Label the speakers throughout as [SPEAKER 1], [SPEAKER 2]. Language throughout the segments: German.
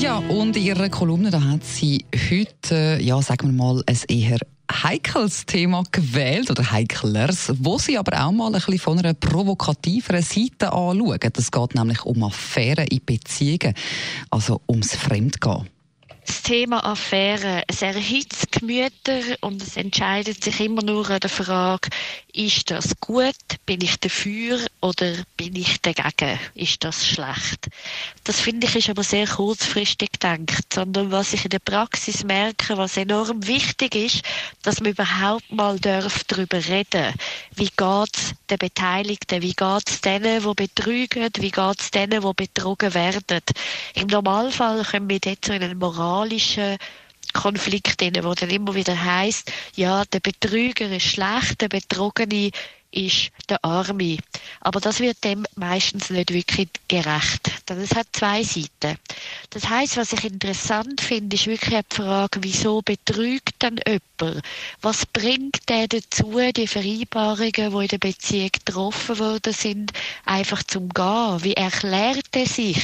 [SPEAKER 1] Ja, und in ihrer Kolumne da hat sie heute, ja, sagen wir mal, ein eher heikles Thema gewählt oder heiklers, wo sie aber auch mal ein bisschen von einer provokativeren Seite anschauen. Es geht nämlich um Affären in Beziehungen, also ums Fremdgehen.
[SPEAKER 2] Das Thema Affäre, es erhitzt Gemüter und es entscheidet sich immer nur an der Frage, ist das gut, bin ich dafür oder bin ich dagegen, ist das schlecht. Das finde ich ist aber sehr kurzfristig gedacht, sondern was ich in der Praxis merke, was enorm wichtig ist, dass man überhaupt mal darf darüber reden, wie geht's den Beteiligten, wie geht's denen, die betrügen, wie geht's denen, die betrogen werden. Im Normalfall können wir dort so in einen moralischen Konflikt drin, wo dann immer wieder heißt, ja, der Betrüger ist schlecht, der Betrogene ist der Arme. Aber das wird dem meistens nicht wirklich gerecht. Es hat zwei Seiten. Das heißt, was ich interessant finde, ist wirklich die Frage, wieso betrügt denn jemand? Was bringt der dazu, die Vereinbarungen, die in der Beziehung getroffen worden sind, einfach zum Gehen? Wie erklärt er sich,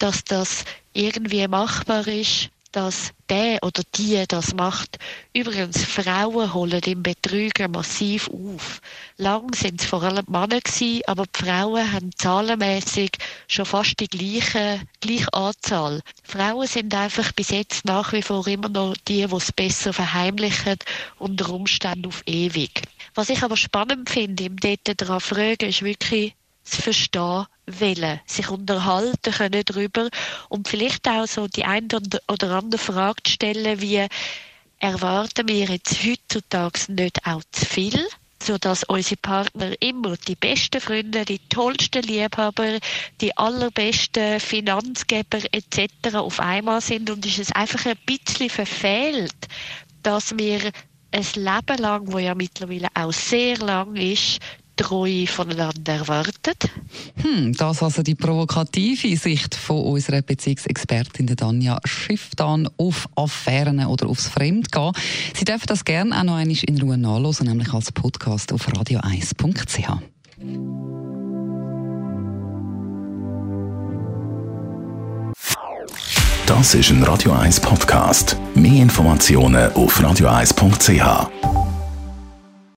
[SPEAKER 2] dass das irgendwie machbar ist? Dass der oder die das macht. Übrigens, Frauen holen im Betrüger massiv auf. Lang sind es vor allem Männer gewesen, aber die Frauen haben zahlenmäßig schon fast die gleiche, gleiche Anzahl. Frauen sind einfach bis jetzt nach wie vor immer noch die, die es besser verheimlichen, unter Umständen auf ewig. Was ich aber spannend finde, im dort daran fragen, ist wirklich, zu verstehen wollen, sich unterhalten können darüber und vielleicht auch so die eine oder andere Frage stellen, wie erwarten wir jetzt heutzutage nicht auch zu viel? sodass unsere Partner immer die besten Freunde, die tollsten Liebhaber, die allerbesten Finanzgeber etc. auf einmal sind und ist es einfach ein bisschen verfehlt, dass wir ein Leben lang, wo ja mittlerweile auch sehr lang ist, Treue voneinander erwartet.
[SPEAKER 1] Hm, das also die provokative Sicht von unserer Beziehungsexpertin Danja Schifftan auf Affären oder aufs Fremdgehen. Sie dürfen das gerne auch noch einmal in Ruhe nachlesen, nämlich als Podcast auf radio1.ch.
[SPEAKER 3] Das ist ein Radio 1 Podcast. Mehr Informationen auf radio1.ch.